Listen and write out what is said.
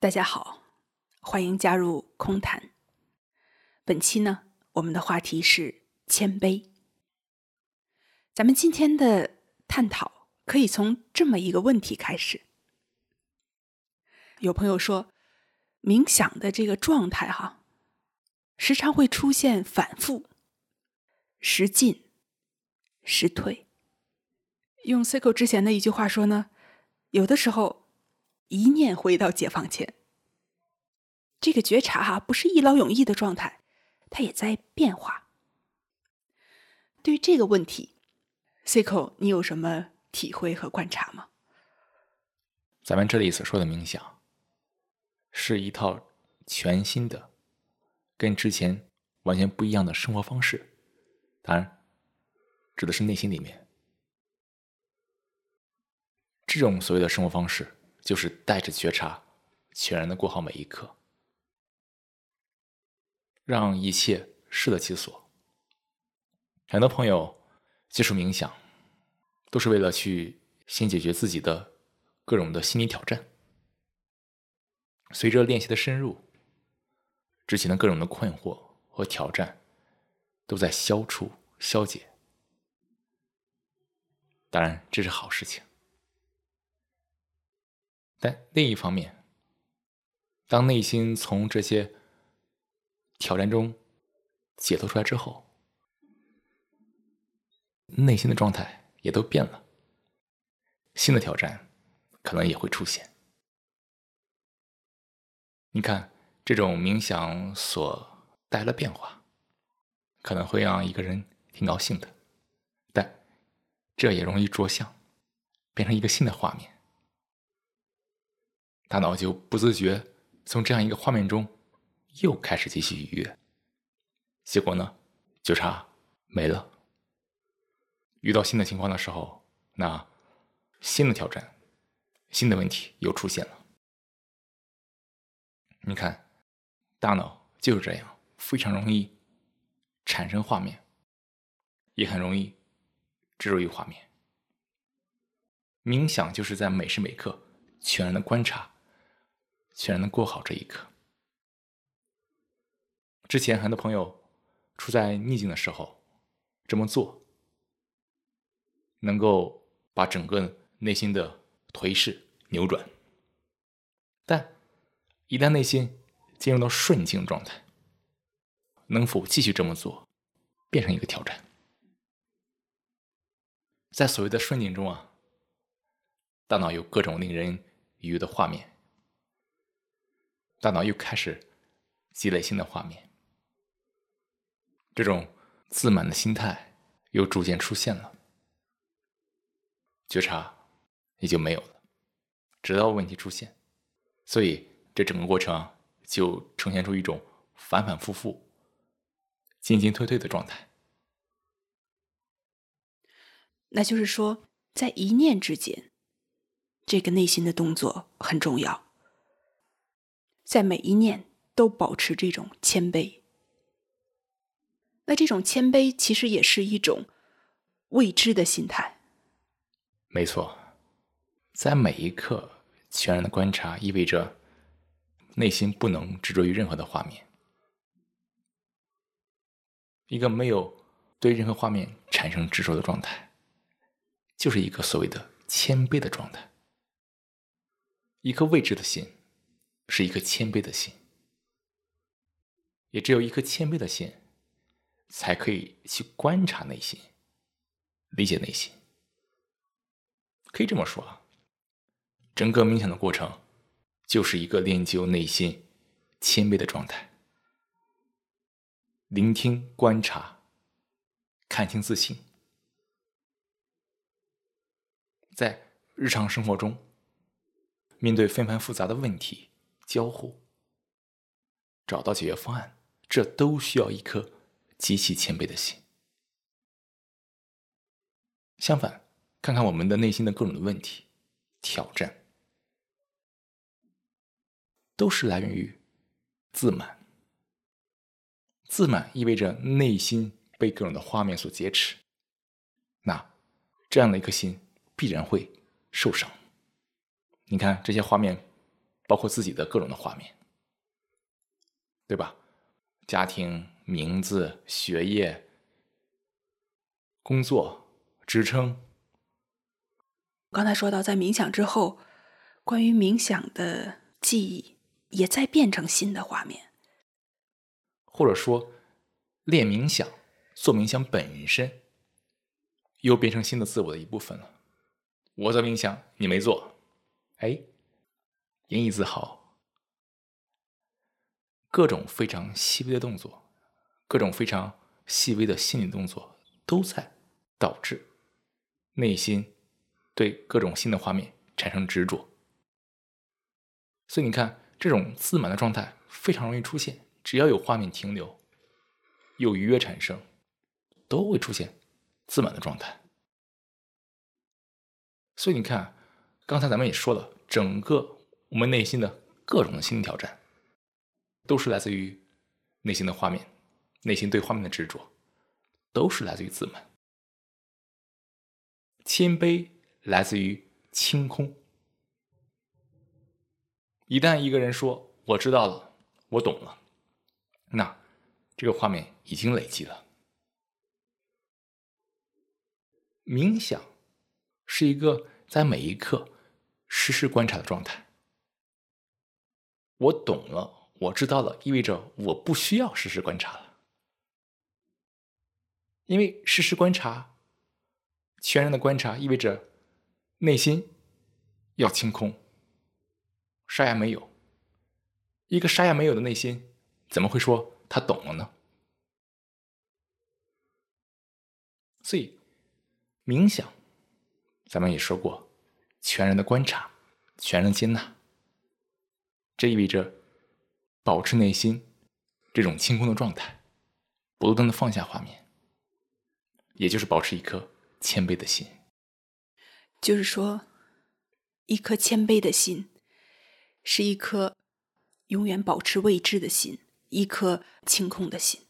大家好，欢迎加入空谈。本期呢，我们的话题是谦卑。咱们今天的探讨可以从这么一个问题开始。有朋友说，冥想的这个状态哈，时常会出现反复，时进时退。用 Cico 之前的一句话说呢，有的时候。一念回到解放前，这个觉察哈不是一劳永逸的状态，它也在变化。对于这个问题，Cico，你有什么体会和观察吗？咱们这里所说的冥想，是一套全新的、跟之前完全不一样的生活方式。当然，指的是内心里面这种所谓的生活方式。就是带着觉察，全然的过好每一刻，让一切适得其所。很多朋友接触冥想，都是为了去先解决自己的各种的心理挑战。随着练习的深入，之前的各种的困惑和挑战都在消除消解。当然，这是好事情。但另一方面，当内心从这些挑战中解脱出来之后，内心的状态也都变了，新的挑战可能也会出现。你看，这种冥想所带来的变化，可能会让一个人挺高兴的，但这也容易着相，变成一个新的画面。大脑就不自觉从这样一个画面中又开始继续愉悦，结果呢，就差没了。遇到新的情况的时候，那新的挑战、新的问题又出现了。你看，大脑就是这样，非常容易产生画面，也很容易植入于画面。冥想就是在每时每刻全然的观察。全然能过好这一刻。之前很多朋友处在逆境的时候，这么做能够把整个内心的颓势扭转。但一旦内心进入到顺境状态，能否继续这么做，变成一个挑战。在所谓的顺境中啊，大脑有各种令人愉悦的画面。大脑又开始积累新的画面，这种自满的心态又逐渐出现了，觉察也就没有了，直到问题出现，所以这整个过程就呈现出一种反反复复、进进退退的状态。那就是说，在一念之间，这个内心的动作很重要。在每一念都保持这种谦卑，那这种谦卑其实也是一种未知的心态。没错，在每一刻全然的观察，意味着内心不能执着于任何的画面。一个没有对任何画面产生执着的状态，就是一个所谓的谦卑的状态。一颗未知的心。是一颗谦卑的心，也只有一颗谦卑的心，才可以去观察内心，理解内心。可以这么说啊，整个冥想的过程，就是一个练就内心谦卑的状态，聆听、观察、看清自信，在日常生活中，面对纷繁复杂的问题。交互，找到解决方案，这都需要一颗极其谦卑的心。相反，看看我们的内心的各种的问题、挑战，都是来源于自满。自满意味着内心被各种的画面所劫持，那这样的一颗心必然会受伤。你看这些画面。包括自己的各种的画面，对吧？家庭、名字、学业、工作、职称。刚才说到，在冥想之后，关于冥想的记忆也在变成新的画面，或者说，练冥想、做冥想本身，又变成新的自我的一部分了。我在冥想，你没做，哎。引以自豪，各种非常细微的动作，各种非常细微的心理动作，都在导致内心对各种新的画面产生执着。所以你看，这种自满的状态非常容易出现。只要有画面停留，有愉悦产生，都会出现自满的状态。所以你看，刚才咱们也说了，整个。我们内心的各种的心理挑战，都是来自于内心的画面，内心对画面的执着，都是来自于自满。谦卑来自于清空。一旦一个人说“我知道了，我懂了”，那这个画面已经累积了。冥想是一个在每一刻实时观察的状态。我懂了，我知道了，意味着我不需要实时观察了，因为实时观察、全然的观察意味着内心要清空，啥也没有。一个啥也没有的内心，怎么会说他懂了呢？所以，冥想，咱们也说过，全然的观察，全然接纳。这意味着保持内心这种清空的状态，不断的放下画面，也就是保持一颗谦卑的心。就是说，一颗谦卑的心，是一颗永远保持未知的心，一颗清空的心。